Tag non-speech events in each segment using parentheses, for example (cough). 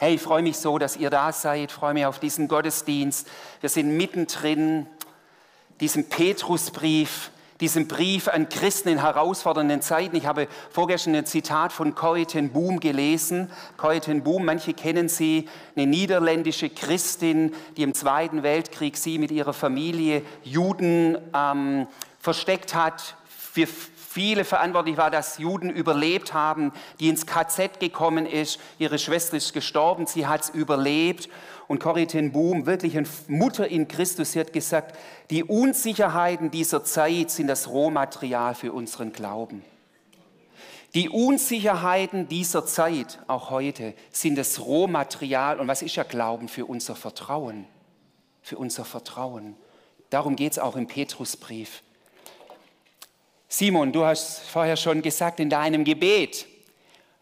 Hey, ich freue mich so, dass ihr da seid. Ich freue mich auf diesen Gottesdienst. Wir sind mittendrin, diesem Petrusbrief, diesem Brief an Christen in herausfordernden Zeiten. Ich habe vorgestern ein Zitat von Corrie ten Boom gelesen. Corrie ten Boom, manche kennen sie, eine niederländische Christin, die im Zweiten Weltkrieg sie mit ihrer Familie Juden ähm, versteckt hat. Für viele verantwortlich war, dass Juden überlebt haben, die ins KZ gekommen ist. Ihre Schwester ist gestorben, sie hat es überlebt. Und Corrie ten Boom, wirklich eine Mutter in Christus, sie hat gesagt, die Unsicherheiten dieser Zeit sind das Rohmaterial für unseren Glauben. Die Unsicherheiten dieser Zeit, auch heute, sind das Rohmaterial. Und was ist ja Glauben für unser Vertrauen? Für unser Vertrauen. Darum geht es auch im Petrusbrief. Simon, du hast vorher schon gesagt in deinem Gebet,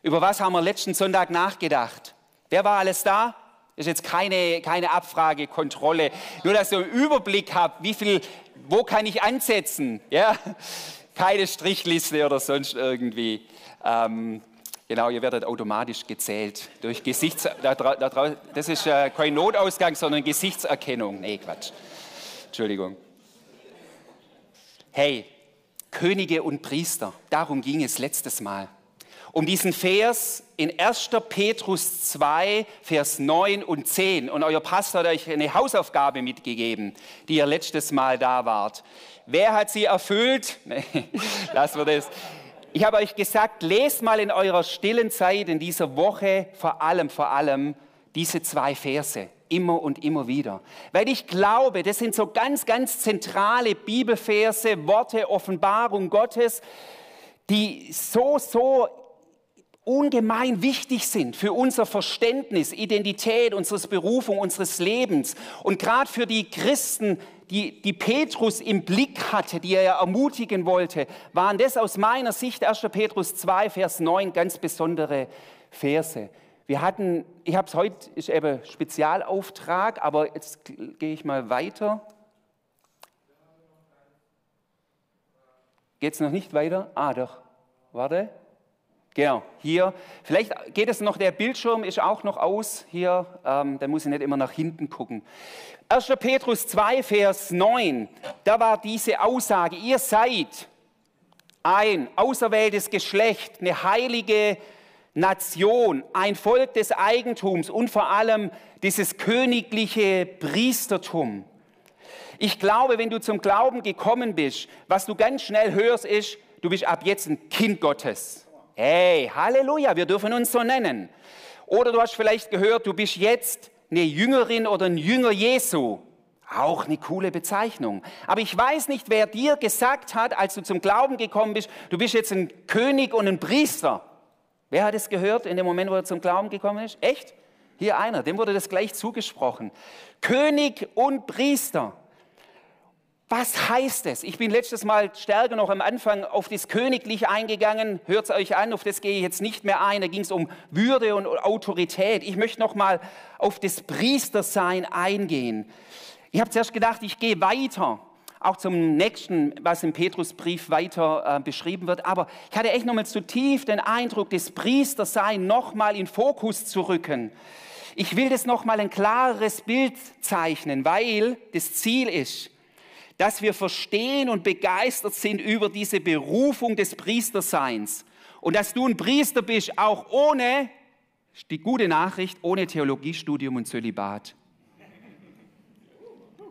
über was haben wir letzten Sonntag nachgedacht? Wer war alles da? Das ist jetzt keine, keine Abfrage. Nur, dass ihr einen Überblick habt, wie viel, wo kann ich ansetzen? Ja? (laughs) Keine Strichliste oder sonst irgendwie. Ähm, genau, ihr werdet automatisch gezählt durch Gesichts... Das ist äh, kein Notausgang, sondern Gesichtserkennung. Nee, Quatsch. Entschuldigung. Hey, Könige und Priester. Darum ging es letztes Mal. Um diesen Vers in 1. Petrus 2, Vers 9 und 10. Und euer Pastor hat euch eine Hausaufgabe mitgegeben, die ihr letztes Mal da wart. Wer hat sie erfüllt? Nee, (laughs) lassen wir das. Ich habe euch gesagt, lest mal in eurer stillen Zeit in dieser Woche vor allem, vor allem diese zwei Verse immer und immer wieder. Weil ich glaube, das sind so ganz, ganz zentrale Bibelverse, Worte, Offenbarung Gottes, die so, so ungemein wichtig sind für unser Verständnis, Identität, unseres Berufung, unseres Lebens. Und gerade für die Christen, die, die Petrus im Blick hatte, die er ermutigen wollte, waren das aus meiner Sicht 1. Petrus 2, Vers 9 ganz besondere Verse. Wir hatten, ich habe es heute, ist eben Spezialauftrag, aber jetzt gehe ich mal weiter. Geht es noch nicht weiter? Ah, doch. Warte. Genau, hier. Vielleicht geht es noch, der Bildschirm ist auch noch aus hier, ähm, da muss ich nicht immer nach hinten gucken. 1. Petrus 2, Vers 9, da war diese Aussage, ihr seid ein auserwähltes Geschlecht, eine heilige Nation, ein Volk des Eigentums und vor allem dieses königliche Priestertum. Ich glaube, wenn du zum Glauben gekommen bist, was du ganz schnell hörst, ist, du bist ab jetzt ein Kind Gottes. Hey, Halleluja, wir dürfen uns so nennen. Oder du hast vielleicht gehört, du bist jetzt eine Jüngerin oder ein Jünger Jesu. Auch eine coole Bezeichnung. Aber ich weiß nicht, wer dir gesagt hat, als du zum Glauben gekommen bist, du bist jetzt ein König und ein Priester. Wer hat es gehört in dem Moment, wo er zum Glauben gekommen ist? Echt? Hier einer, dem wurde das gleich zugesprochen. König und Priester. Was heißt es? Ich bin letztes Mal stärker noch am Anfang auf das Königliche eingegangen. Hört es euch an, auf das gehe ich jetzt nicht mehr ein. Da ging es um Würde und Autorität. Ich möchte noch mal auf das Priestersein eingehen. Ich habe zuerst gedacht, ich gehe weiter auch zum nächsten, was im Petrusbrief weiter äh, beschrieben wird. Aber ich hatte echt nochmal zutiefst den Eindruck, das Priestersein nochmal in Fokus zu rücken. Ich will das nochmal ein klareres Bild zeichnen, weil das Ziel ist, dass wir verstehen und begeistert sind über diese Berufung des Priesterseins. Und dass du ein Priester bist, auch ohne, die gute Nachricht, ohne Theologiestudium und Zölibat.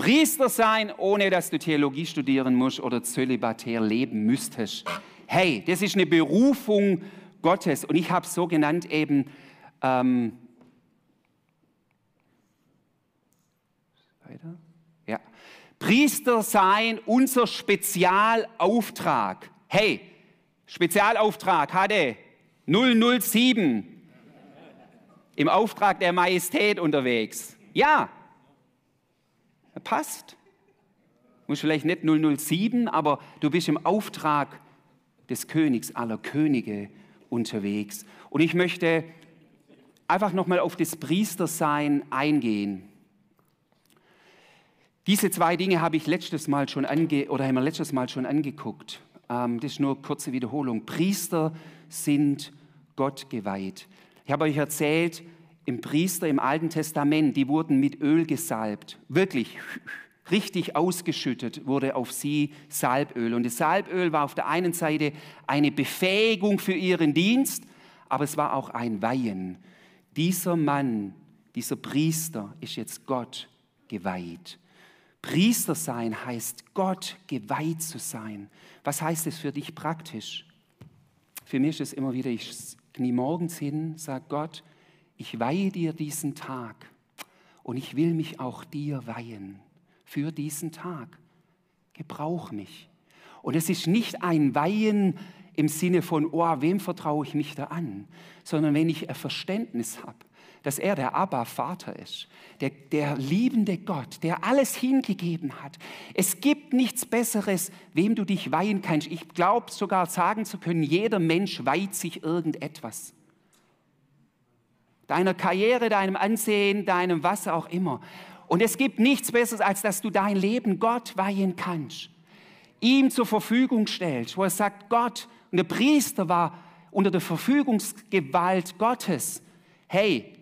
Priester sein, ohne dass du Theologie studieren musst oder zölibatär leben müsstest. Hey, das ist eine Berufung Gottes und ich habe so genannt eben, ähm, weiter? Ja. Priester sein, unser Spezialauftrag. Hey, Spezialauftrag hatte 007 im Auftrag der Majestät unterwegs. Ja, passt. Du musst vielleicht nicht 007, aber du bist im Auftrag des Königs aller Könige unterwegs. Und ich möchte einfach nochmal auf das Priestersein eingehen. Diese zwei Dinge habe ich letztes Mal schon ange oder haben wir letztes Mal schon angeguckt. Ähm, das ist nur kurze Wiederholung. Priester sind Gott geweiht. Ich habe euch erzählt, im Priester im Alten Testament, die wurden mit Öl gesalbt, wirklich richtig ausgeschüttet wurde auf sie Salböl. Und das Salböl war auf der einen Seite eine Befähigung für ihren Dienst, aber es war auch ein Weihen. Dieser Mann, dieser Priester ist jetzt Gott geweiht. Priester sein heißt Gott geweiht zu sein. Was heißt es für dich praktisch? Für mich ist es immer wieder, ich knie morgens hin, sage Gott, ich weihe dir diesen Tag und ich will mich auch dir weihen für diesen Tag. Gebrauch mich. Und es ist nicht ein Weihen im Sinne von, oh, wem vertraue ich mich da an, sondern wenn ich ein Verständnis habe, dass er der Abba-Vater ist, der, der liebende Gott, der alles hingegeben hat. Es gibt nichts Besseres, wem du dich weihen kannst. Ich glaube sogar sagen zu können, jeder Mensch weiht sich irgendetwas deiner Karriere, deinem Ansehen, deinem was auch immer. Und es gibt nichts Besseres, als dass du dein Leben Gott weihen kannst. Ihm zur Verfügung stellst, wo er sagt, Gott, und der Priester war unter der Verfügungsgewalt Gottes. Hey,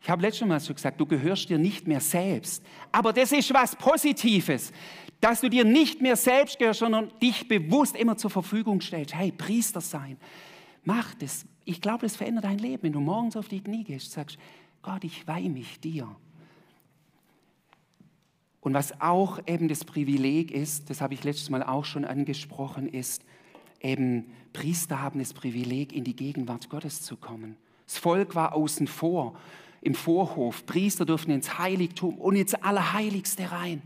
ich habe letztes Mal so gesagt, du gehörst dir nicht mehr selbst. Aber das ist was Positives, dass du dir nicht mehr selbst gehörst, sondern dich bewusst immer zur Verfügung stellst. Hey, Priester sein, mach das, ich glaube, das verändert dein Leben, wenn du morgens auf die Knie gehst, sagst, Gott, ich weihe mich dir. Und was auch eben das Privileg ist, das habe ich letztes Mal auch schon angesprochen, ist, eben Priester haben das Privileg, in die Gegenwart Gottes zu kommen. Das Volk war außen vor, im Vorhof. Priester durften ins Heiligtum und ins Allerheiligste rein.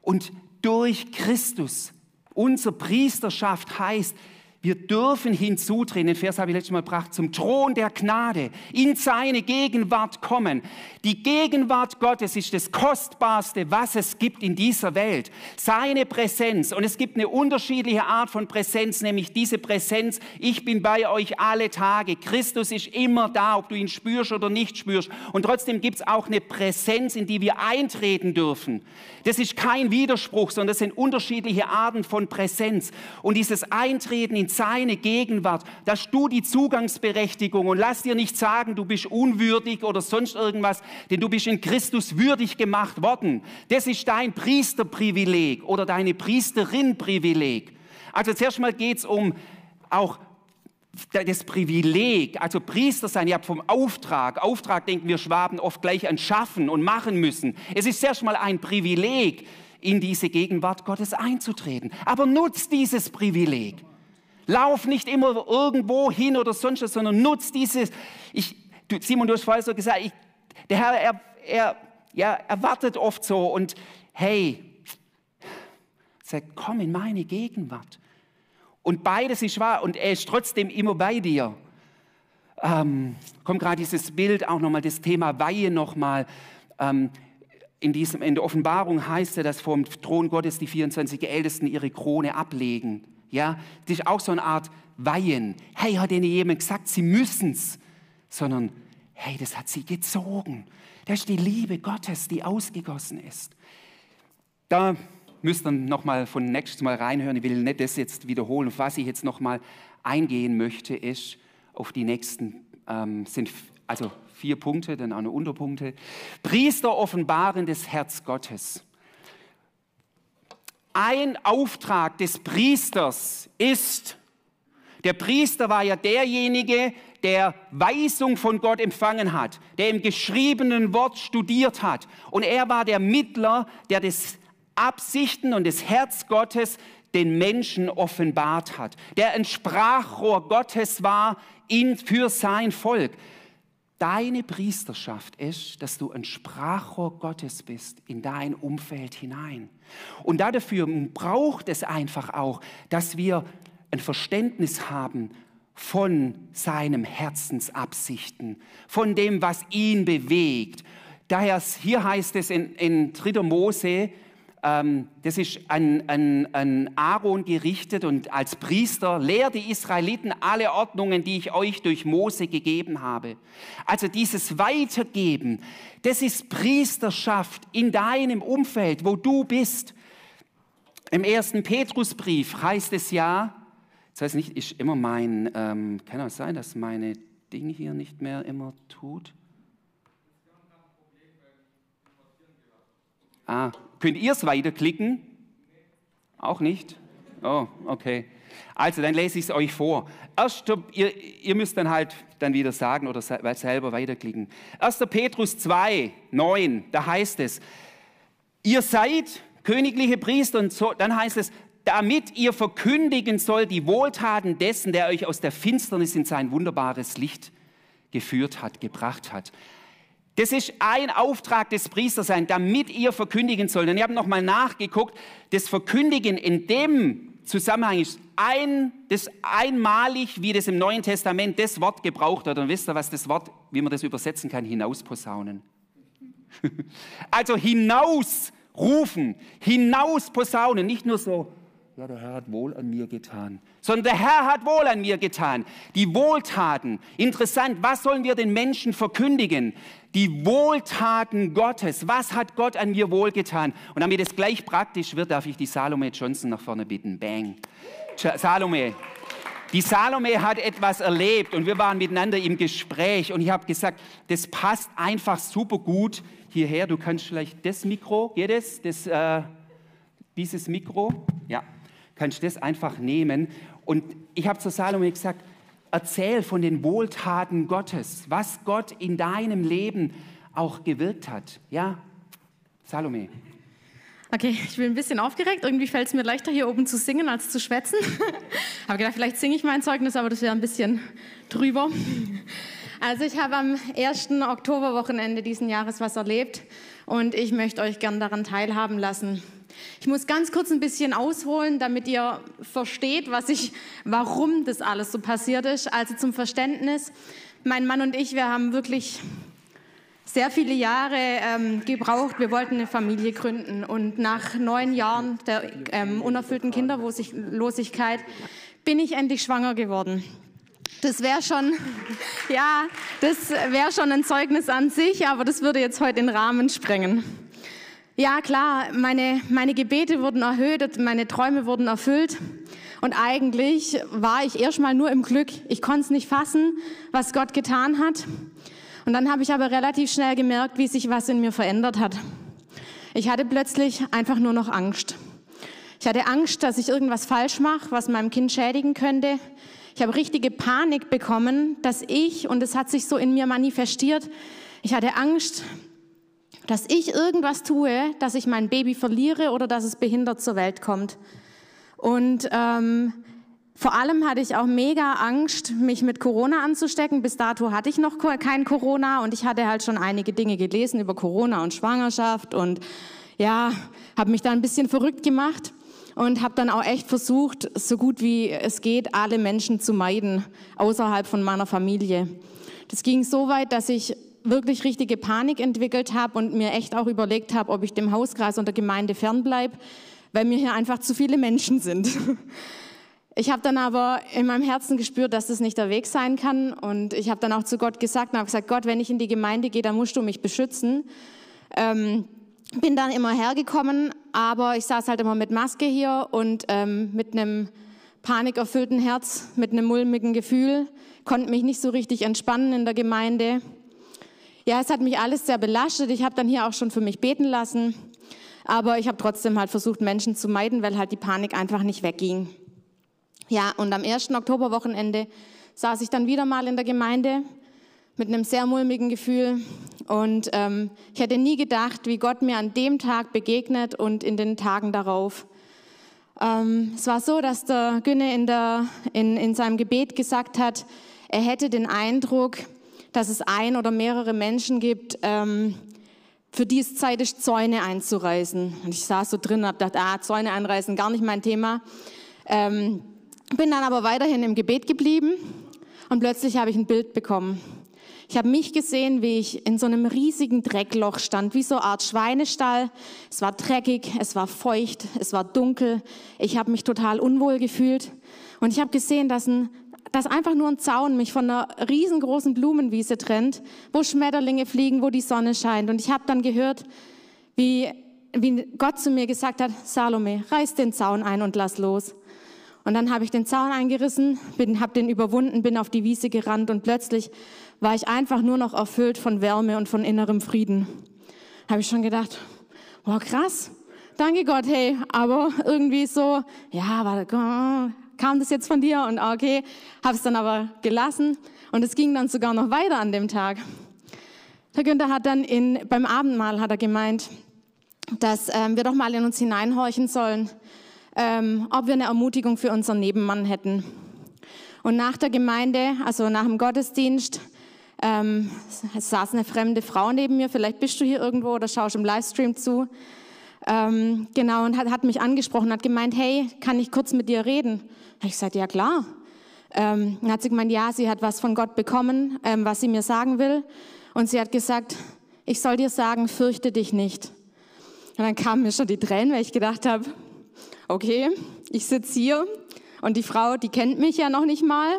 Und durch Christus, unsere Priesterschaft heißt, wir dürfen hinzutreten, den Vers habe ich letztes Mal gebracht, zum Thron der Gnade, in seine Gegenwart kommen. Die Gegenwart Gottes ist das Kostbarste, was es gibt in dieser Welt. Seine Präsenz. Und es gibt eine unterschiedliche Art von Präsenz, nämlich diese Präsenz, ich bin bei euch alle Tage. Christus ist immer da, ob du ihn spürst oder nicht spürst. Und trotzdem gibt es auch eine Präsenz, in die wir eintreten dürfen. Das ist kein Widerspruch, sondern das sind unterschiedliche Arten von Präsenz. Und dieses Eintreten in seine Gegenwart, da hast du die Zugangsberechtigung und lass dir nicht sagen, du bist unwürdig oder sonst irgendwas, denn du bist in Christus würdig gemacht worden. Das ist dein Priesterprivileg oder deine Priesterinprivileg. Also zuerst mal geht es um auch das Privileg, also Priester sein, ihr habt vom Auftrag. Auftrag denken wir Schwaben oft gleich an schaffen und machen müssen. Es ist zuerst mal ein Privileg, in diese Gegenwart Gottes einzutreten. Aber nutzt dieses Privileg. Lauf nicht immer irgendwo hin oder sonst was, sondern nutz dieses. Ich, Simon, du hast vorher so gesagt, ich, der Herr, er, er, ja, erwartet oft so und hey, sagt, komm in meine Gegenwart. Und beides ist wahr und er ist trotzdem immer bei dir. Ähm, kommt gerade dieses Bild auch nochmal, das Thema Weihe nochmal. Ähm, in, diesem, in der Offenbarung heißt es, dass vom Thron Gottes die 24 Ältesten ihre Krone ablegen. Ja, das ist auch so eine Art Weihen. Hey, hat ihnen jemand gesagt, sie müssen es, sondern hey, das hat sie gezogen. Das ist die Liebe Gottes, die ausgegossen ist. Da müsst ihr noch mal von nächstes Mal reinhören. Ich will nicht das jetzt wiederholen. Auf was ich jetzt noch mal eingehen möchte, ist auf die nächsten ähm, sind also vier Punkte, dann auch noch Unterpunkte. Priester offenbaren das Herz Gottes. Ein Auftrag des Priesters ist, der Priester war ja derjenige, der Weisung von Gott empfangen hat, der im geschriebenen Wort studiert hat. Und er war der Mittler, der das Absichten und das Herz Gottes den Menschen offenbart hat, der ein Sprachrohr Gottes war in, für sein Volk. Deine Priesterschaft ist, dass du ein Sprachrohr Gottes bist in dein Umfeld hinein. Und dafür braucht es einfach auch, dass wir ein Verständnis haben von seinem Herzensabsichten, von dem, was ihn bewegt. Daher hier heißt es in, in 3. Mose, ähm, das ist an, an, an Aaron gerichtet und als Priester, lehr die Israeliten alle Ordnungen, die ich euch durch Mose gegeben habe. Also dieses Weitergeben, das ist Priesterschaft in deinem Umfeld, wo du bist. Im ersten Petrusbrief heißt es ja, das heißt nicht, ist immer mein, ähm, kann auch sein, dass meine Ding hier nicht mehr immer tut. Ah, könnt ihr es weiterklicken? Auch nicht? Oh, okay. Also, dann lese ich es euch vor. Erst, ihr, ihr müsst dann halt dann wieder sagen oder selber weiterklicken. 1. Petrus 2, 9, da heißt es, ihr seid königliche Priester und so, dann heißt es, damit ihr verkündigen sollt die Wohltaten dessen, der euch aus der Finsternis in sein wunderbares Licht geführt hat, gebracht hat. Das ist ein Auftrag des Priesterseins, damit ihr verkündigen sollt. Und ich habe nochmal nachgeguckt, das Verkündigen in dem Zusammenhang ist ein, das einmalig, wie das im Neuen Testament das Wort gebraucht wird. Und wisst ihr, was das Wort, wie man das übersetzen kann, hinausposaunen? (laughs) also hinaus rufen, hinaus posaunen, nicht nur so, ja, der Herr hat wohl an mir getan, sondern der Herr hat wohl an mir getan. Die Wohltaten. Interessant, was sollen wir den Menschen verkündigen? Die Wohltaten Gottes. Was hat Gott an mir wohlgetan? Und damit es gleich praktisch wird, darf ich die Salome Johnson nach vorne bitten. Bang. Salome. Die Salome hat etwas erlebt und wir waren miteinander im Gespräch und ich habe gesagt, das passt einfach super gut hierher. Du kannst vielleicht das Mikro, geht es? Das, äh, dieses Mikro? Ja, kannst das einfach nehmen. Und ich habe zu Salome gesagt, erzähl von den Wohltaten Gottes, was Gott in deinem Leben auch gewirkt hat. Ja, Salome. Okay, ich bin ein bisschen aufgeregt. Irgendwie fällt es mir leichter, hier oben zu singen, als zu schwätzen. (laughs) habe gedacht, vielleicht singe ich mein Zeugnis, aber das wäre ein bisschen drüber. Also ich habe am 1. Oktoberwochenende diesen Jahres was erlebt und ich möchte euch gern daran teilhaben lassen. Ich muss ganz kurz ein bisschen ausholen, damit ihr versteht, was ich, warum das alles so passiert ist. Also zum Verständnis, mein Mann und ich, wir haben wirklich sehr viele Jahre ähm, gebraucht. Wir wollten eine Familie gründen und nach neun Jahren der ähm, unerfüllten Kinderlosigkeit bin ich endlich schwanger geworden. Das wäre schon, (laughs) ja, das wäre schon ein Zeugnis an sich, aber das würde jetzt heute den Rahmen sprengen. Ja, klar, meine, meine Gebete wurden erhöht, meine Träume wurden erfüllt. Und eigentlich war ich erstmal nur im Glück. Ich konnte es nicht fassen, was Gott getan hat. Und dann habe ich aber relativ schnell gemerkt, wie sich was in mir verändert hat. Ich hatte plötzlich einfach nur noch Angst. Ich hatte Angst, dass ich irgendwas falsch mache, was meinem Kind schädigen könnte. Ich habe richtige Panik bekommen, dass ich, und es hat sich so in mir manifestiert, ich hatte Angst, dass ich irgendwas tue, dass ich mein Baby verliere oder dass es behindert zur Welt kommt. Und ähm, vor allem hatte ich auch mega Angst, mich mit Corona anzustecken. Bis dato hatte ich noch kein Corona und ich hatte halt schon einige Dinge gelesen über Corona und Schwangerschaft und ja, habe mich da ein bisschen verrückt gemacht und habe dann auch echt versucht, so gut wie es geht, alle Menschen zu meiden außerhalb von meiner Familie. Das ging so weit, dass ich wirklich richtige Panik entwickelt habe und mir echt auch überlegt habe, ob ich dem Hauskreis und der Gemeinde fernbleibe, weil mir hier einfach zu viele Menschen sind. (laughs) Ich habe dann aber in meinem Herzen gespürt, dass das nicht der Weg sein kann und ich habe dann auch zu Gott gesagt und habe gesagt, Gott, wenn ich in die Gemeinde gehe, dann musst du mich beschützen. Ähm, bin dann immer hergekommen, aber ich saß halt immer mit Maske hier und ähm, mit einem panikerfüllten Herz, mit einem mulmigen Gefühl, konnte mich nicht so richtig entspannen in der Gemeinde. Ja, es hat mich alles sehr belastet. Ich habe dann hier auch schon für mich beten lassen, aber ich habe trotzdem halt versucht, Menschen zu meiden, weil halt die Panik einfach nicht wegging. Ja, und am ersten Oktoberwochenende saß ich dann wieder mal in der Gemeinde mit einem sehr mulmigen Gefühl. Und ähm, ich hätte nie gedacht, wie Gott mir an dem Tag begegnet und in den Tagen darauf. Ähm, es war so, dass der Günne in, der, in, in seinem Gebet gesagt hat, er hätte den Eindruck, dass es ein oder mehrere Menschen gibt, ähm, für die es Zeit ist, Zäune einzureißen. Und ich saß so drin und habe gedacht, ah, Zäune einreißen, gar nicht mein Thema. Ähm, bin dann aber weiterhin im Gebet geblieben und plötzlich habe ich ein Bild bekommen. Ich habe mich gesehen, wie ich in so einem riesigen Dreckloch stand, wie so eine Art Schweinestall. Es war dreckig, es war feucht, es war dunkel. Ich habe mich total unwohl gefühlt. Und ich habe gesehen, dass, ein, dass einfach nur ein Zaun mich von einer riesengroßen Blumenwiese trennt, wo Schmetterlinge fliegen, wo die Sonne scheint. Und ich habe dann gehört, wie, wie Gott zu mir gesagt hat, Salome, reiß den Zaun ein und lass los. Und dann habe ich den Zaun eingerissen, habe den überwunden, bin auf die Wiese gerannt und plötzlich war ich einfach nur noch erfüllt von Wärme und von innerem Frieden. Habe ich schon gedacht, Boah, krass. Danke Gott, hey, aber irgendwie so, ja, war, kam das jetzt von dir? Und okay, habe es dann aber gelassen. Und es ging dann sogar noch weiter an dem Tag. Der Günther hat dann in, beim Abendmahl hat er gemeint, dass ähm, wir doch mal in uns hineinhorchen sollen, ähm, ob wir eine Ermutigung für unseren Nebenmann hätten. Und nach der Gemeinde, also nach dem Gottesdienst, ähm, saß eine fremde Frau neben mir. Vielleicht bist du hier irgendwo oder schaust im Livestream zu. Ähm, genau, und hat, hat, mich angesprochen, hat gemeint, hey, kann ich kurz mit dir reden? Ich gesagt, ja klar. Ähm, dann hat sie gemeint, ja, sie hat was von Gott bekommen, ähm, was sie mir sagen will. Und sie hat gesagt, ich soll dir sagen, fürchte dich nicht. Und dann kamen mir schon die Tränen, weil ich gedacht habe, okay, ich sitze hier und die Frau, die kennt mich ja noch nicht mal.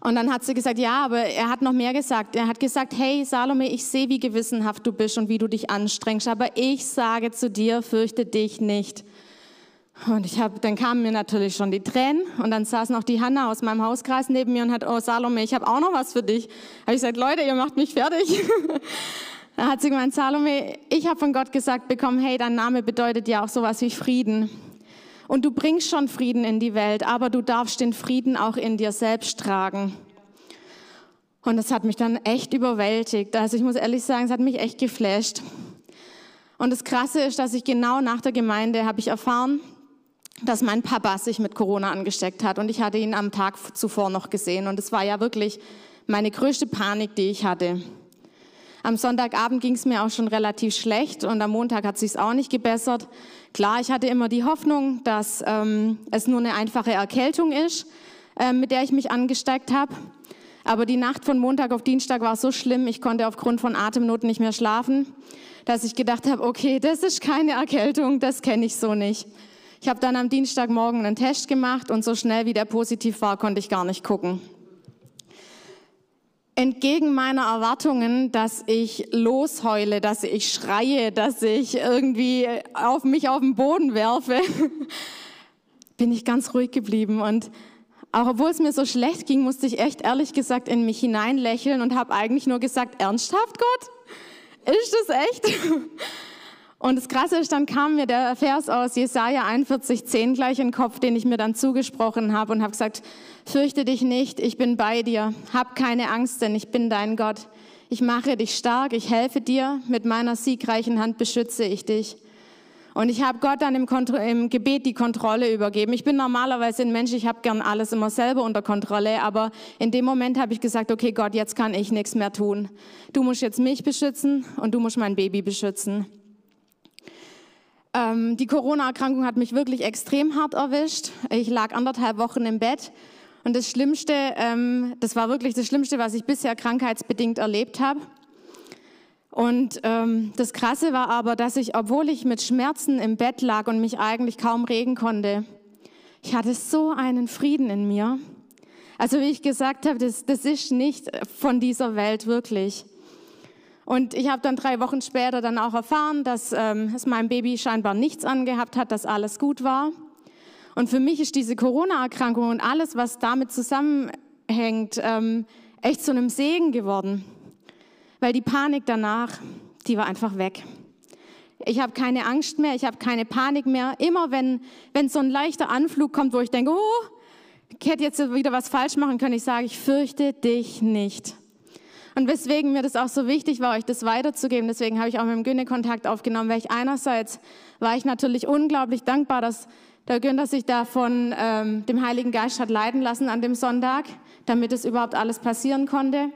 Und dann hat sie gesagt, ja, aber er hat noch mehr gesagt. Er hat gesagt, hey Salome, ich sehe, wie gewissenhaft du bist und wie du dich anstrengst, aber ich sage zu dir, fürchte dich nicht. Und ich habe, dann kamen mir natürlich schon die Tränen und dann saß noch die Hanna aus meinem Hauskreis neben mir und hat, oh Salome, ich habe auch noch was für dich. Habe ich gesagt, Leute, ihr macht mich fertig. (laughs) Da hat sie gemeint, Salome, ich habe von Gott gesagt bekommen, hey, dein Name bedeutet ja auch sowas wie Frieden. Und du bringst schon Frieden in die Welt, aber du darfst den Frieden auch in dir selbst tragen. Und das hat mich dann echt überwältigt. Also ich muss ehrlich sagen, es hat mich echt geflasht. Und das Krasse ist, dass ich genau nach der Gemeinde habe ich erfahren, dass mein Papa sich mit Corona angesteckt hat. Und ich hatte ihn am Tag zuvor noch gesehen. Und es war ja wirklich meine größte Panik, die ich hatte. Am Sonntagabend ging es mir auch schon relativ schlecht und am Montag hat sich auch nicht gebessert. Klar, ich hatte immer die Hoffnung, dass ähm, es nur eine einfache Erkältung ist, äh, mit der ich mich angesteckt habe. Aber die Nacht von Montag auf Dienstag war so schlimm, ich konnte aufgrund von Atemnot nicht mehr schlafen, dass ich gedacht habe, okay, das ist keine Erkältung, das kenne ich so nicht. Ich habe dann am Dienstagmorgen einen Test gemacht und so schnell wie der positiv war, konnte ich gar nicht gucken entgegen meiner Erwartungen, dass ich losheule, dass ich schreie, dass ich irgendwie auf mich auf den Boden werfe, (laughs) bin ich ganz ruhig geblieben und auch obwohl es mir so schlecht ging, musste ich echt ehrlich gesagt in mich hineinlächeln und habe eigentlich nur gesagt, ernsthaft Gott? Ist das echt? (laughs) Und das Krasse ist, dann kam mir der Vers aus Jesaja 41, 10 gleich in den Kopf, den ich mir dann zugesprochen habe und habe gesagt, fürchte dich nicht, ich bin bei dir, hab keine Angst, denn ich bin dein Gott. Ich mache dich stark, ich helfe dir, mit meiner siegreichen Hand beschütze ich dich. Und ich habe Gott dann im, im, Gebet die Kontrolle übergeben. Ich bin normalerweise ein Mensch, ich habe gern alles immer selber unter Kontrolle, aber in dem Moment habe ich gesagt, okay Gott, jetzt kann ich nichts mehr tun. Du musst jetzt mich beschützen und du musst mein Baby beschützen. Ähm, die Corona-Erkrankung hat mich wirklich extrem hart erwischt. Ich lag anderthalb Wochen im Bett. Und das Schlimmste, ähm, das war wirklich das Schlimmste, was ich bisher krankheitsbedingt erlebt habe. Und ähm, das Krasse war aber, dass ich, obwohl ich mit Schmerzen im Bett lag und mich eigentlich kaum regen konnte, ich hatte so einen Frieden in mir. Also wie ich gesagt habe, das, das ist nicht von dieser Welt wirklich. Und ich habe dann drei Wochen später dann auch erfahren, dass ähm, es meinem Baby scheinbar nichts angehabt hat, dass alles gut war. Und für mich ist diese Corona-Erkrankung und alles, was damit zusammenhängt, ähm, echt zu einem Segen geworden. Weil die Panik danach, die war einfach weg. Ich habe keine Angst mehr, ich habe keine Panik mehr. Immer wenn, wenn so ein leichter Anflug kommt, wo ich denke, oh, ich hätte jetzt wieder was falsch machen können, ich sage, ich fürchte dich nicht. Und weswegen mir das auch so wichtig war, euch das weiterzugeben, deswegen habe ich auch mit dem Günne Kontakt aufgenommen, weil ich einerseits war ich natürlich unglaublich dankbar, dass der Günther sich da von ähm, dem Heiligen Geist hat leiten lassen an dem Sonntag, damit es überhaupt alles passieren konnte.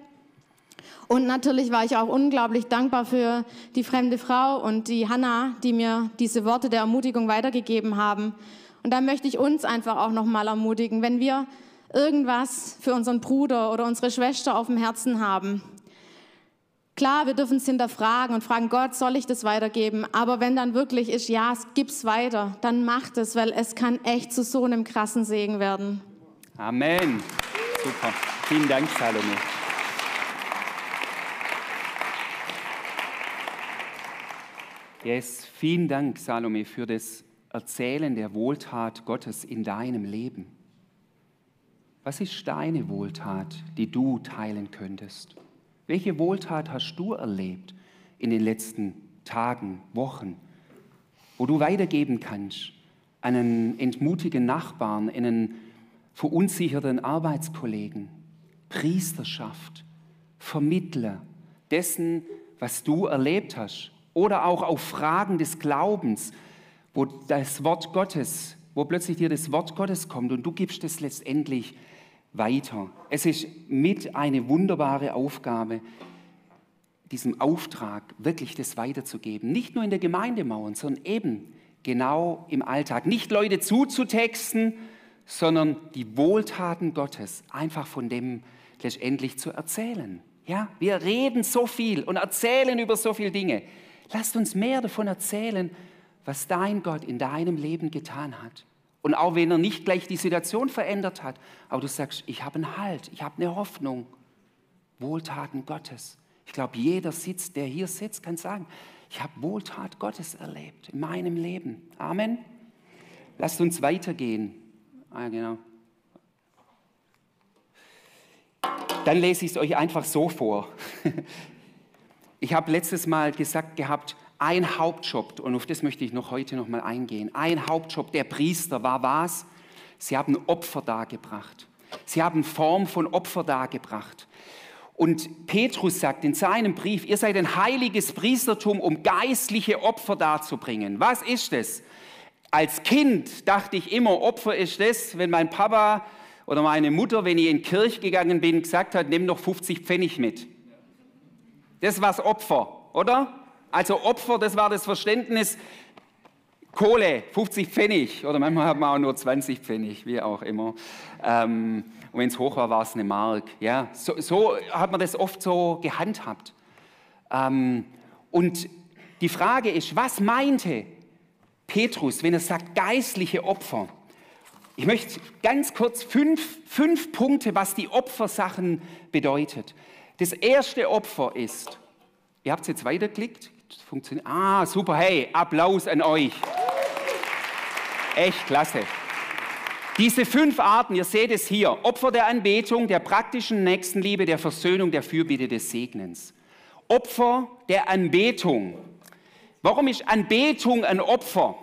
Und natürlich war ich auch unglaublich dankbar für die fremde Frau und die Hanna, die mir diese Worte der Ermutigung weitergegeben haben. Und da möchte ich uns einfach auch nochmal ermutigen, wenn wir irgendwas für unseren Bruder oder unsere Schwester auf dem Herzen haben. Klar, wir dürfen es hinterfragen und fragen, Gott, soll ich das weitergeben? Aber wenn dann wirklich ist, ja, es gibt's weiter, dann macht es, weil es kann echt zu so einem krassen Segen werden. Amen. Super. Vielen Dank, Salome. Yes, vielen Dank, Salome, für das Erzählen der Wohltat Gottes in deinem Leben. Was ist deine Wohltat, die du teilen könntest? Welche Wohltat hast du erlebt in den letzten Tagen, Wochen, wo du weitergeben kannst an einen entmutigen Nachbarn, einen verunsicherten Arbeitskollegen, Priesterschaft, Vermittler dessen, was du erlebt hast oder auch auf Fragen des Glaubens, wo das Wort Gottes, wo plötzlich dir das Wort Gottes kommt und du gibst es letztendlich weiter. Es ist mit eine wunderbare Aufgabe, diesem Auftrag wirklich das weiterzugeben. Nicht nur in der Gemeindemauern, sondern eben genau im Alltag. Nicht Leute zuzutexten, sondern die Wohltaten Gottes einfach von dem letztendlich zu erzählen. Ja, wir reden so viel und erzählen über so viele Dinge. Lasst uns mehr davon erzählen, was dein Gott in deinem Leben getan hat. Und auch wenn er nicht gleich die Situation verändert hat, aber du sagst, ich habe einen Halt, ich habe eine Hoffnung. Wohltaten Gottes. Ich glaube, jeder sitzt, der hier sitzt, kann sagen, ich habe Wohltat Gottes erlebt in meinem Leben. Amen. Lasst uns weitergehen. Ah, genau. Dann lese ich es euch einfach so vor. (laughs) Ich habe letztes Mal gesagt gehabt, ein Hauptjob, und auf das möchte ich noch heute noch mal eingehen. Ein Hauptjob der Priester war was? Sie haben Opfer dargebracht. Sie haben Form von Opfer dargebracht. Und Petrus sagt in seinem Brief, ihr seid ein heiliges Priestertum, um geistliche Opfer darzubringen. Was ist es? Als Kind dachte ich immer, Opfer ist das, wenn mein Papa oder meine Mutter, wenn ich in die Kirche gegangen bin, gesagt hat, nimm noch 50 Pfennig mit. Das war's Opfer, oder? Also Opfer, das war das Verständnis, Kohle, 50 Pfennig oder manchmal hat man auch nur 20 Pfennig, wie auch immer. Ähm, und wenn es hoch war, war es eine Mark. Ja, so, so, hat man das oft so gehandhabt. Ähm, und die Frage ist, was meinte Petrus, wenn er sagt geistliche Opfer? Ich möchte ganz kurz fünf, fünf Punkte, was die Opfersachen bedeutet. Das erste Opfer ist, ihr habt es jetzt weiterklickt, funktioniert. Ah, super, hey, Applaus an euch. Echt klasse. Diese fünf Arten, ihr seht es hier, Opfer der Anbetung, der praktischen Nächstenliebe, der Versöhnung, der Fürbitte des Segnens. Opfer der Anbetung. Warum ist Anbetung ein Opfer?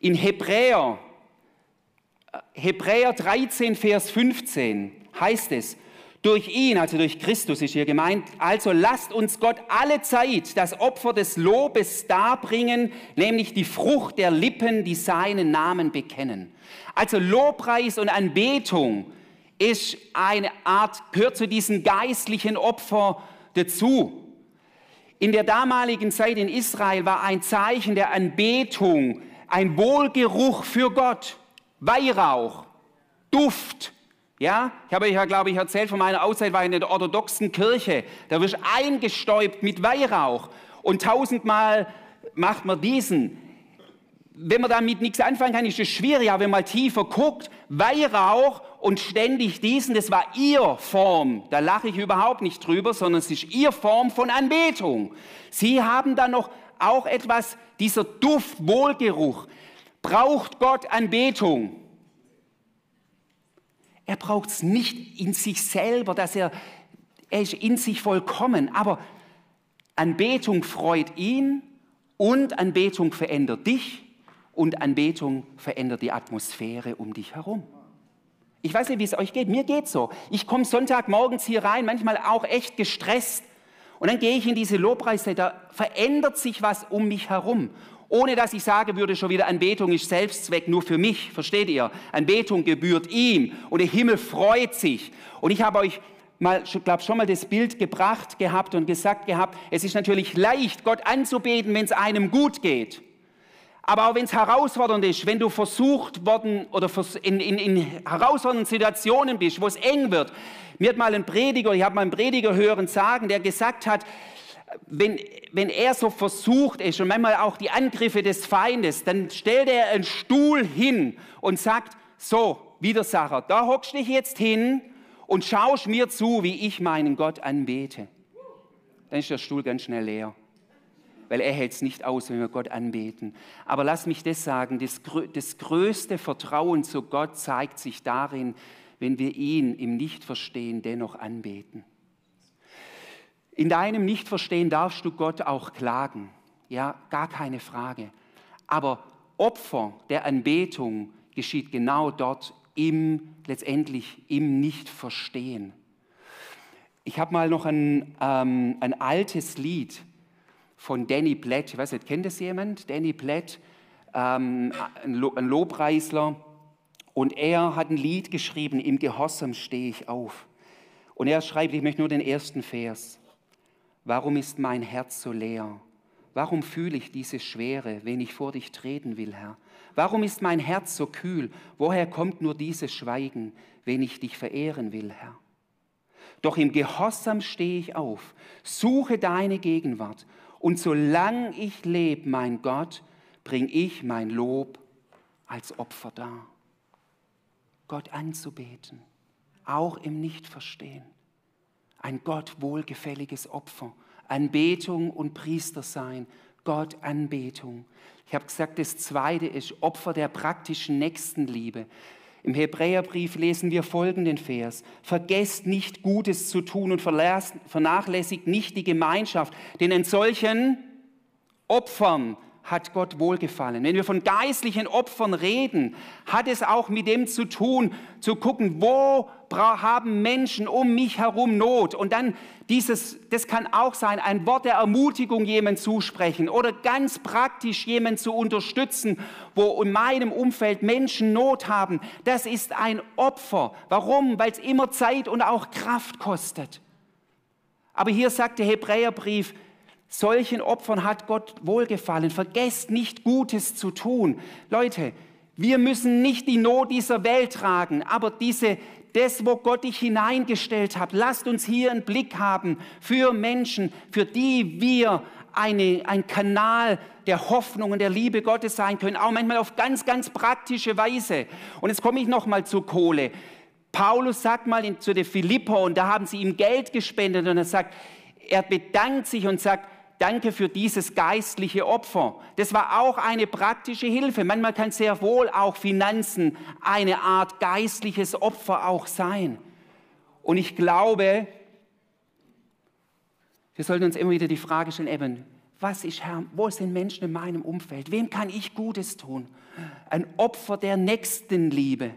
In Hebräer, Hebräer 13, Vers 15 heißt es, durch ihn, also durch Christus ist hier gemeint, also lasst uns Gott alle Zeit das Opfer des Lobes darbringen, nämlich die Frucht der Lippen, die seinen Namen bekennen. Also Lobpreis und Anbetung ist eine Art, gehört zu diesen geistlichen Opfer dazu. In der damaligen Zeit in Israel war ein Zeichen der Anbetung ein Wohlgeruch für Gott, Weihrauch, Duft, ja, ich habe euch ja, glaube ich, erzählt von meiner Auszeit, war in der orthodoxen Kirche. Da wirst eingestäubt mit Weihrauch und tausendmal macht man diesen. Wenn man damit nichts anfangen kann, ist es schwierig, aber wenn man mal tiefer guckt, Weihrauch und ständig diesen, das war ihr Form. Da lache ich überhaupt nicht drüber, sondern es ist ihr Form von Anbetung. Sie haben dann noch auch etwas, dieser Duft, Wohlgeruch. Braucht Gott Anbetung? Er braucht es nicht in sich selber, dass er, er ist in sich vollkommen. Aber Anbetung freut ihn und Anbetung verändert dich und Anbetung verändert die Atmosphäre um dich herum. Ich weiß nicht, wie es euch geht. Mir geht so. Ich komme Sonntagmorgens hier rein, manchmal auch echt gestresst. Und dann gehe ich in diese Lobpreiszeit, da verändert sich was um mich herum ohne dass ich sagen würde, schon wieder Anbetung ist Selbstzweck nur für mich, versteht ihr? Anbetung gebührt ihm und der Himmel freut sich. Und ich habe euch mal, glaube schon mal das Bild gebracht gehabt und gesagt gehabt, es ist natürlich leicht, Gott anzubeten, wenn es einem gut geht. Aber auch wenn es herausfordernd ist, wenn du versucht worden oder in, in, in herausfordernden Situationen bist, wo es eng wird. Mir hat mal ein Prediger, ich habe mal einen Prediger hören sagen, der gesagt hat, wenn, wenn er so versucht ist und manchmal auch die Angriffe des Feindes, dann stellt er einen Stuhl hin und sagt, so, Widersacher, da hockst dich jetzt hin und schaust mir zu, wie ich meinen Gott anbete. Dann ist der Stuhl ganz schnell leer, weil er hält es nicht aus, wenn wir Gott anbeten. Aber lass mich das sagen, das, das größte Vertrauen zu Gott zeigt sich darin, wenn wir ihn im Nichtverstehen dennoch anbeten. In deinem Nichtverstehen darfst du Gott auch klagen. Ja, gar keine Frage. Aber Opfer der Anbetung geschieht genau dort im, letztendlich im Nichtverstehen. Ich habe mal noch ein, ähm, ein altes Lied von Danny Platt. Ich weiß nicht, kennt das jemand? Danny Platt, ähm, ein, Lo ein Lobpreisler. Und er hat ein Lied geschrieben, im Gehorsam stehe ich auf. Und er schreibt, ich möchte nur den ersten Vers. Warum ist mein Herz so leer? Warum fühle ich diese Schwere, wenn ich vor dich treten will, Herr? Warum ist mein Herz so kühl? Woher kommt nur dieses Schweigen, wenn ich dich verehren will, Herr? Doch im Gehorsam stehe ich auf, suche deine Gegenwart und solange ich lebe, mein Gott, bring ich mein Lob als Opfer dar. Gott anzubeten, auch im Nichtverstehen. Ein Gott wohlgefälliges Opfer, Anbetung und Priester sein, Gott Anbetung. Ich habe gesagt, das zweite ist Opfer der praktischen Nächstenliebe. Im Hebräerbrief lesen wir folgenden Vers. Vergesst nicht Gutes zu tun und vernachlässigt nicht die Gemeinschaft, denn in solchen Opfern hat Gott wohlgefallen. Wenn wir von geistlichen Opfern reden, hat es auch mit dem zu tun, zu gucken, wo haben Menschen um mich herum Not. Und dann dieses, das kann auch sein, ein Wort der Ermutigung jemand zusprechen oder ganz praktisch jemand zu unterstützen, wo in meinem Umfeld Menschen Not haben. Das ist ein Opfer. Warum? Weil es immer Zeit und auch Kraft kostet. Aber hier sagt der Hebräerbrief, Solchen Opfern hat Gott wohlgefallen. Vergesst nicht Gutes zu tun. Leute, wir müssen nicht die Not dieser Welt tragen, aber diese, das, wo Gott dich hineingestellt hat, lasst uns hier einen Blick haben für Menschen, für die wir eine, ein Kanal der Hoffnung und der Liebe Gottes sein können, auch manchmal auf ganz, ganz praktische Weise. Und jetzt komme ich nochmal zur Kohle. Paulus sagt mal zu den Philipper, und da haben sie ihm Geld gespendet, und er sagt, er bedankt sich und sagt, danke für dieses geistliche Opfer. Das war auch eine praktische Hilfe. Manchmal kann sehr wohl auch Finanzen eine Art geistliches Opfer auch sein. Und ich glaube, wir sollten uns immer wieder die Frage stellen, eben, was ist Herr, wo sind Menschen in meinem Umfeld? Wem kann ich Gutes tun? Ein Opfer der Nächstenliebe.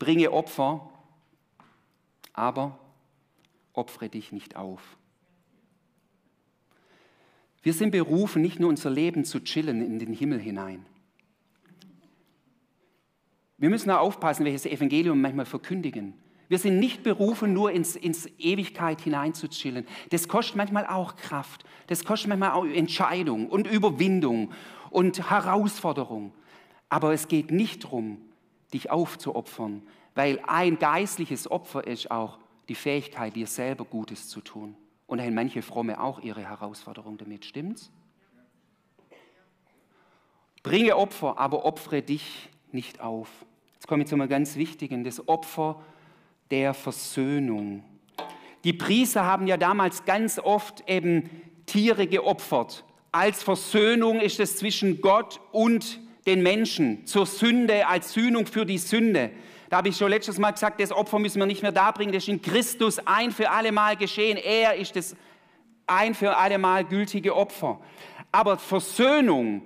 Bringe Opfer, aber opfere dich nicht auf. Wir sind berufen, nicht nur unser Leben zu chillen in den Himmel hinein. Wir müssen auch aufpassen, welches Evangelium manchmal verkündigen. Wir sind nicht berufen, nur ins, ins Ewigkeit hinein zu chillen. Das kostet manchmal auch Kraft. Das kostet manchmal auch Entscheidung und Überwindung und Herausforderung. Aber es geht nicht darum, dich aufzuopfern, weil ein geistliches Opfer ist auch die Fähigkeit, dir selber Gutes zu tun. Und haben manche Fromme auch ihre Herausforderung damit, stimmt's? Bringe Opfer, aber opfere dich nicht auf. Jetzt komme ich zu einem ganz wichtigen, das Opfer der Versöhnung. Die Priester haben ja damals ganz oft eben Tiere geopfert. Als Versöhnung ist es zwischen Gott und den Menschen, zur Sünde, als Sühnung für die Sünde. Da habe ich schon letztes Mal gesagt, das Opfer müssen wir nicht mehr darbringen, das ist in Christus ein für alle Mal geschehen. Er ist das ein für alle Mal gültige Opfer. Aber Versöhnung,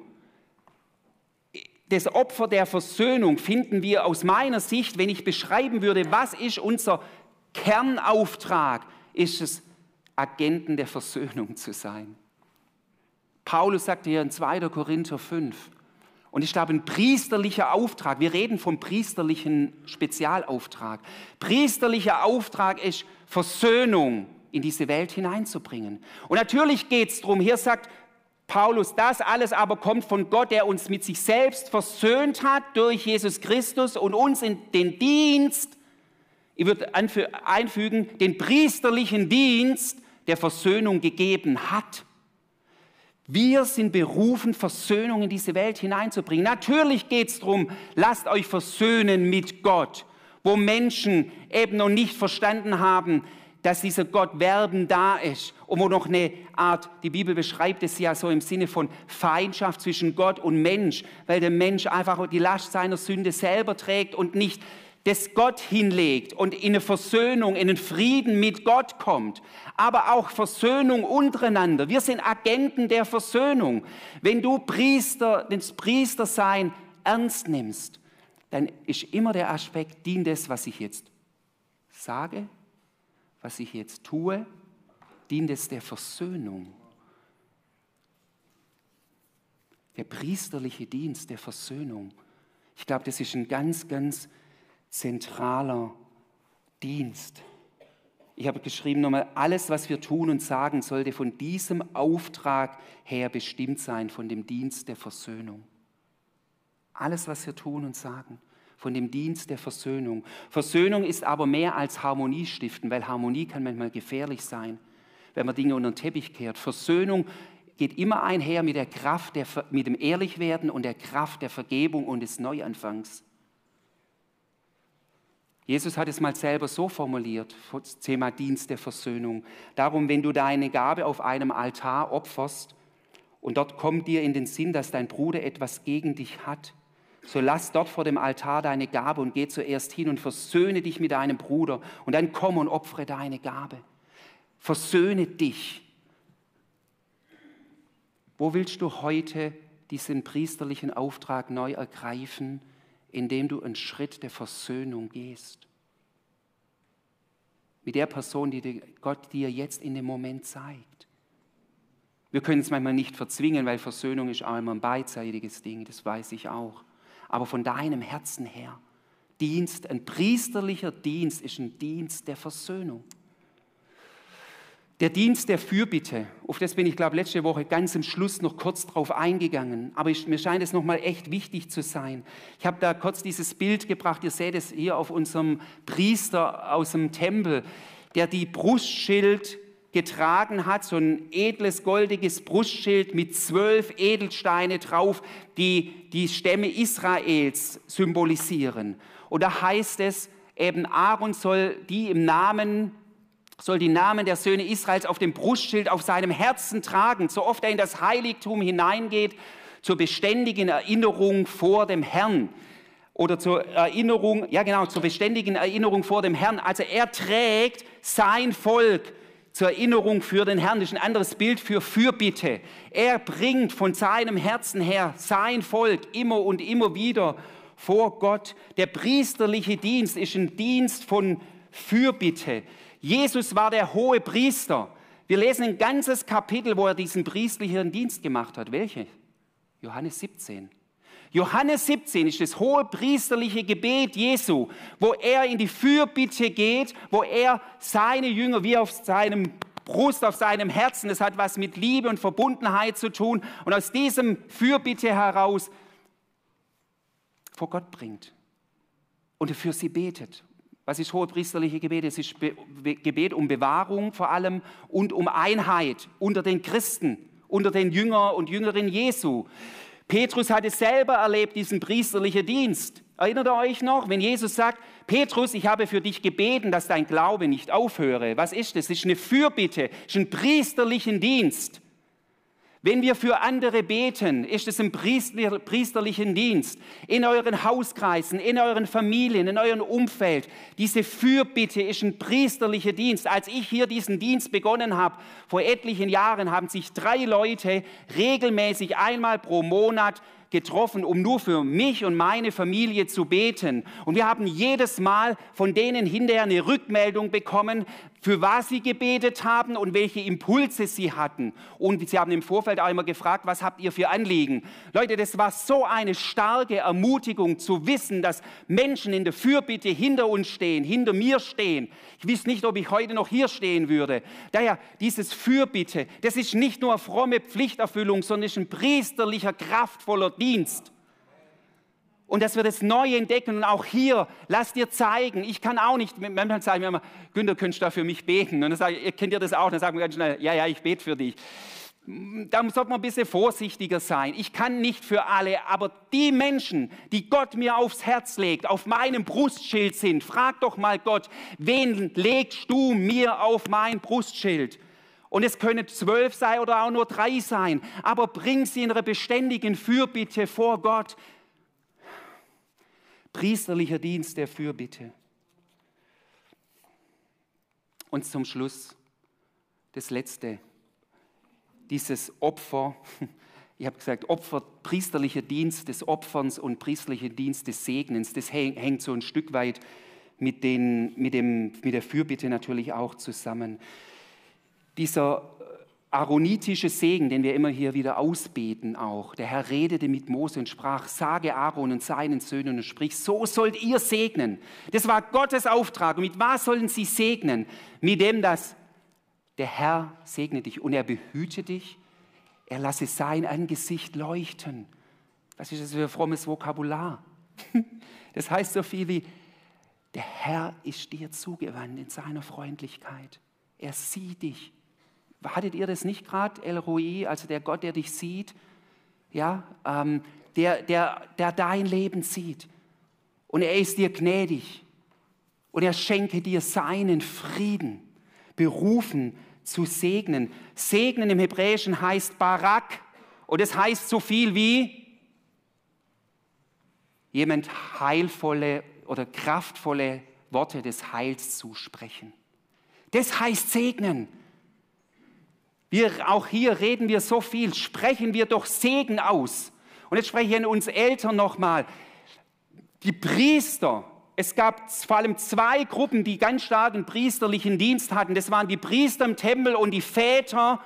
das Opfer der Versöhnung finden wir aus meiner Sicht, wenn ich beschreiben würde, was ist unser Kernauftrag, ist es, Agenten der Versöhnung zu sein. Paulus sagte hier in 2. Korinther 5, und ich glaube, ein priesterlicher Auftrag, wir reden vom priesterlichen Spezialauftrag. Priesterlicher Auftrag ist Versöhnung in diese Welt hineinzubringen. Und natürlich geht es darum, hier sagt Paulus, das alles aber kommt von Gott, der uns mit sich selbst versöhnt hat durch Jesus Christus und uns in den Dienst, ich würde einfügen, den priesterlichen Dienst der Versöhnung gegeben hat. Wir sind berufen, Versöhnung in diese Welt hineinzubringen. Natürlich geht es darum, lasst euch versöhnen mit Gott, wo Menschen eben noch nicht verstanden haben, dass dieser Gott Werben da ist und wo noch eine Art, die Bibel beschreibt es ja so im Sinne von Feindschaft zwischen Gott und Mensch, weil der Mensch einfach die Last seiner Sünde selber trägt und nicht das Gott hinlegt und in eine Versöhnung, in einen Frieden mit Gott kommt, aber auch Versöhnung untereinander. Wir sind Agenten der Versöhnung. Wenn du Priester, das Priestersein ernst nimmst, dann ist immer der Aspekt, dient das, was ich jetzt sage, was ich jetzt tue, dient es der Versöhnung. Der priesterliche Dienst der Versöhnung. Ich glaube, das ist ein ganz, ganz zentraler Dienst. Ich habe geschrieben nochmal, alles, was wir tun und sagen, sollte von diesem Auftrag her bestimmt sein, von dem Dienst der Versöhnung. Alles, was wir tun und sagen, von dem Dienst der Versöhnung. Versöhnung ist aber mehr als Harmonie stiften, weil Harmonie kann manchmal gefährlich sein, wenn man Dinge unter den Teppich kehrt. Versöhnung geht immer einher mit der Kraft, der, mit dem Ehrlichwerden und der Kraft der Vergebung und des Neuanfangs. Jesus hat es mal selber so formuliert, Thema Dienst der Versöhnung. Darum, wenn du deine Gabe auf einem Altar opferst und dort kommt dir in den Sinn, dass dein Bruder etwas gegen dich hat, so lass dort vor dem Altar deine Gabe und geh zuerst hin und versöhne dich mit deinem Bruder und dann komm und opfere deine Gabe. Versöhne dich. Wo willst du heute diesen priesterlichen Auftrag neu ergreifen? Indem du einen Schritt der Versöhnung gehst. Mit der Person, die Gott dir jetzt in dem Moment zeigt. Wir können es manchmal nicht verzwingen, weil Versöhnung ist auch immer ein beidseitiges Ding, das weiß ich auch. Aber von deinem Herzen her, Dienst, ein priesterlicher Dienst ist ein Dienst der Versöhnung. Der Dienst der Fürbitte, auf das bin ich, glaube letzte Woche ganz im Schluss noch kurz drauf eingegangen, aber ich, mir scheint es nochmal echt wichtig zu sein. Ich habe da kurz dieses Bild gebracht, ihr seht es hier auf unserem Priester aus dem Tempel, der die Brustschild getragen hat, so ein edles, goldiges Brustschild mit zwölf Edelsteine drauf, die die Stämme Israels symbolisieren. Und da heißt es, eben Aaron soll die im Namen soll die Namen der Söhne Israels auf dem Brustschild auf seinem Herzen tragen, so oft er in das Heiligtum hineingeht, zur beständigen Erinnerung vor dem Herrn oder zur Erinnerung, ja genau, zur beständigen Erinnerung vor dem Herrn. Also er trägt sein Volk zur Erinnerung für den Herrn. Das ist ein anderes Bild für Fürbitte. Er bringt von seinem Herzen her sein Volk immer und immer wieder vor Gott. Der priesterliche Dienst ist ein Dienst von Fürbitte. Jesus war der hohe Priester. Wir lesen ein ganzes Kapitel, wo er diesen priestlichen Dienst gemacht hat. Welche? Johannes 17. Johannes 17 ist das hohe priesterliche Gebet Jesu, wo er in die Fürbitte geht, wo er seine Jünger wie auf seinem Brust, auf seinem Herzen, das hat was mit Liebe und Verbundenheit zu tun und aus diesem Fürbitte heraus vor Gott bringt und für sie betet was ist hohepriesterliche Gebet? Es ist Be Gebet um Bewahrung vor allem und um Einheit unter den Christen, unter den Jünger und Jüngerinnen Jesu. Petrus hat es selber erlebt, diesen priesterlichen Dienst. Erinnert ihr euch noch, wenn Jesus sagt, Petrus, ich habe für dich gebeten, dass dein Glaube nicht aufhöre. Was ist das? Es ist eine Fürbitte, es ist ein priesterlichen Dienst. Wenn wir für andere beten, ist es im priesterlichen Dienst, in euren Hauskreisen, in euren Familien, in eurem Umfeld. Diese Fürbitte ist ein priesterlicher Dienst. Als ich hier diesen Dienst begonnen habe, vor etlichen Jahren, haben sich drei Leute regelmäßig einmal pro Monat getroffen, um nur für mich und meine Familie zu beten. Und wir haben jedes Mal von denen hinterher eine Rückmeldung bekommen, für was sie gebetet haben und welche Impulse sie hatten. Und sie haben im Vorfeld auch immer gefragt, was habt ihr für Anliegen? Leute, das war so eine starke Ermutigung zu wissen, dass Menschen in der Fürbitte hinter uns stehen, hinter mir stehen. Ich wüsste nicht, ob ich heute noch hier stehen würde. Daher, dieses Fürbitte, das ist nicht nur fromme Pflichterfüllung, sondern ist ein priesterlicher, kraftvoller Dienst und dass wir das neu entdecken und auch hier, lass dir zeigen, ich kann auch nicht, manchmal sagen wir immer, Günther, könntest du für mich beten? Und dann sage ich, kennt ihr das auch? Dann sagen wir ganz schnell, ja, ja, ich bete für dich. Da sollte man ein bisschen vorsichtiger sein. Ich kann nicht für alle, aber die Menschen, die Gott mir aufs Herz legt, auf meinem Brustschild sind, frag doch mal Gott, wen legst du mir auf mein Brustschild? Und es können zwölf sein oder auch nur drei sein, aber bring sie in einer beständigen Fürbitte vor Gott Priesterlicher Dienst der Fürbitte. Und zum Schluss das Letzte, dieses Opfer. (laughs) Ich habe gesagt, Opfer, priesterlicher Dienst des Opferns und priesterlicher Dienst des Segnens, das hängt so ein Stück weit mit, den, mit, dem, mit der Fürbitte natürlich auch zusammen. Dieser aaronitische Segen, den wir immer hier wieder ausbeten auch. Der Herr redete mit Mose und sprach, sage Aaron und seinen Söhnen und sprich, so sollt ihr segnen. Das war Gottes Auftrag. Und mit was sollen sie segnen? Mit dem, dass der Herr segne dich und er behüte dich. Er lasse sein Angesicht leuchten. Was ist das für ein frommes Vokabular? (laughs) Das heißt so viel wie, der Herr ist dir zugewandt in seiner Freundlichkeit. Er sieht dich. Hattet ihr das nicht gerade, El Roi, also der Gott, der dich sieht? Ja, ähm, der, der, der dein Leben sieht. Und er ist dir gnädig. Und er schenke dir seinen Frieden. Berufen zu segnen. Segnen im Hebräischen heißt Barak. Und es heißt so viel wie jemand heilvolle oder kraftvolle Worte des Heils zusprechen. Das heißt segnen. Wir, auch hier reden wir so viel, sprechen wir doch Segen aus. Und jetzt spreche ich an uns Eltern nochmal. Die Priester, es gab vor allem zwei Gruppen, die ganz starken priesterlichen Dienst hatten. Das waren die Priester im Tempel und die Väter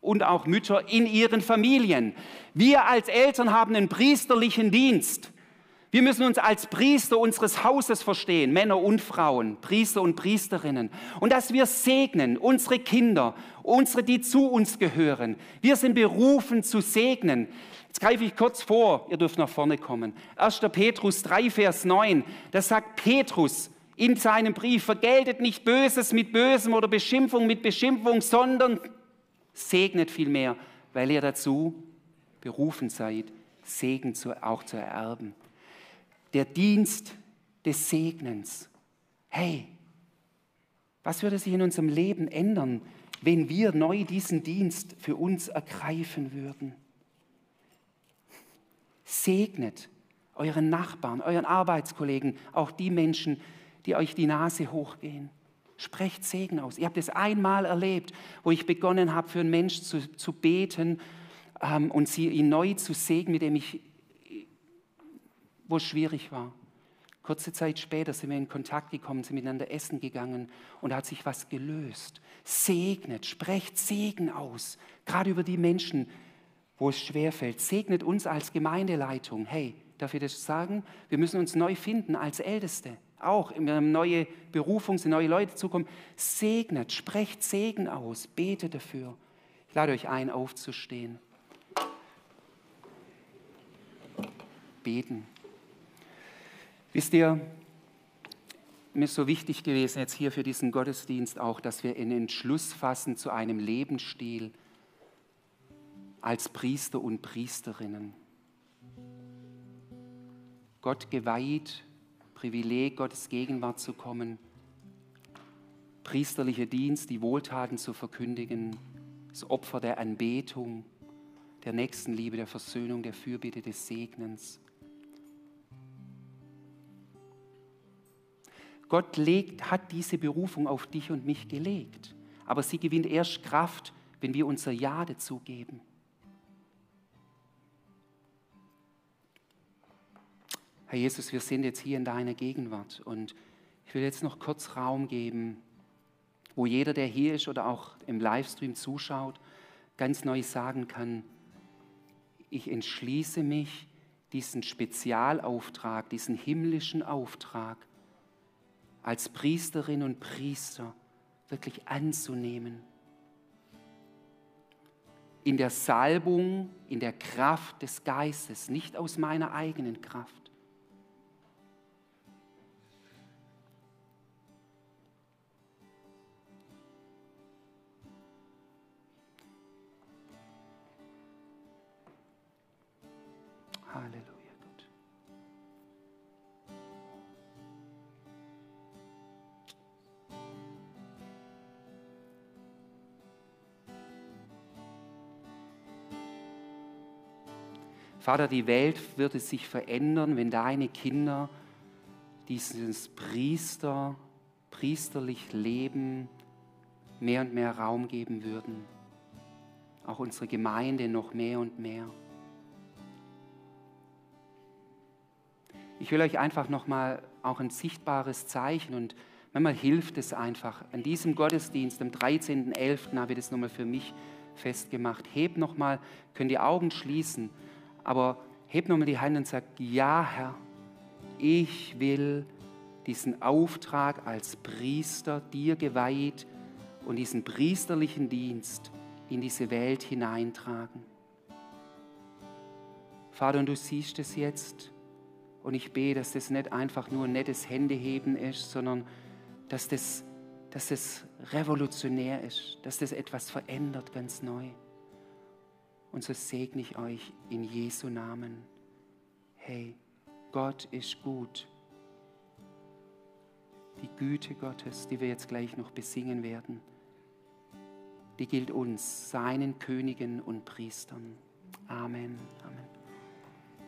und auch Mütter in ihren Familien. Wir als Eltern haben einen priesterlichen Dienst. Wir müssen uns als Priester unseres Hauses verstehen, Männer und Frauen, Priester und Priesterinnen. Und dass wir segnen, unsere Kinder, unsere, die zu uns gehören. Wir sind berufen zu segnen. Jetzt greife ich kurz vor, ihr dürft nach vorne kommen. 1. Petrus 3, Vers 9, da sagt Petrus in seinem Brief, vergeltet nicht Böses mit Bösem oder Beschimpfung mit Beschimpfung, sondern segnet vielmehr, weil ihr dazu berufen seid, Segen zu, auch zu ererben der Dienst des Segnens. Hey, was würde sich in unserem Leben ändern, wenn wir neu diesen Dienst für uns ergreifen würden? Segnet euren Nachbarn, euren Arbeitskollegen, auch die Menschen, die euch die Nase hochgehen. Sprecht Segen aus. Ihr habt es einmal erlebt, wo ich begonnen habe, für einen Menschen zu, zu beten ähm, und sie, ihn neu zu segnen, mit dem ich wo es schwierig war. Kurze Zeit später sind wir in Kontakt gekommen, sind miteinander essen gegangen und da hat sich was gelöst. Segnet, sprecht Segen aus, gerade über die Menschen, wo es schwerfällt. Segnet uns als Gemeindeleitung. Hey, darf ich das sagen? Wir müssen uns neu finden als Älteste. Auch, wenn eine neue Berufung sind, neue Leute zukommen. Segnet, sprecht Segen aus, betet dafür. Ich lade euch ein, aufzustehen. Beten. Wisst ihr, mir ist so wichtig gewesen jetzt hier für diesen Gottesdienst auch, dass wir einen Entschluss fassen zu einem Lebensstil als Priester und Priesterinnen. Gott geweiht, Privileg, Gottes Gegenwart zu kommen, priesterlicher Dienst, die Wohltaten zu verkündigen, das Opfer der Anbetung, der Nächstenliebe, der Versöhnung, der Fürbitte, des Segnens. Gott legt, hat diese Berufung auf dich und mich gelegt. Aber sie gewinnt erst Kraft, wenn wir unser Ja dazu geben. Herr Jesus, wir sind jetzt hier in deiner Gegenwart und ich will jetzt noch kurz Raum geben, wo jeder, der hier ist oder auch im Livestream zuschaut, ganz neu sagen kann, ich entschließe mich, diesen Spezialauftrag, diesen himmlischen Auftrag als Priesterin und Priester wirklich anzunehmen. In der Salbung, in der Kraft des Geistes, nicht aus meiner eigenen Kraft. Halleluja. Vater, die Welt würde sich verändern, wenn deine Kinder dieses Priester, priesterlich Leben mehr und mehr Raum geben würden. Auch unsere Gemeinde noch mehr und mehr. Ich will euch einfach nochmal auch ein sichtbares Zeichen und manchmal hilft es einfach. An diesem Gottesdienst, am 13.11. habe ich das nochmal für mich festgemacht. Heb nochmal, könnt die Augen schließen, aber heb nochmal die Hand und sag, ja Herr, ich will diesen Auftrag als Priester dir geweiht und diesen priesterlichen Dienst in diese Welt hineintragen. Vater, und du siehst es jetzt und ich bete, dass das nicht einfach nur ein nettes Händeheben ist, sondern dass das, dass das revolutionär ist, dass das etwas verändert, ganz neu. Und so segne ich euch in Jesu Namen. Hey, Gott ist gut. Die Güte Gottes, die wir jetzt gleich noch besingen werden, die gilt uns, seinen Königen und Priestern. Amen. Amen.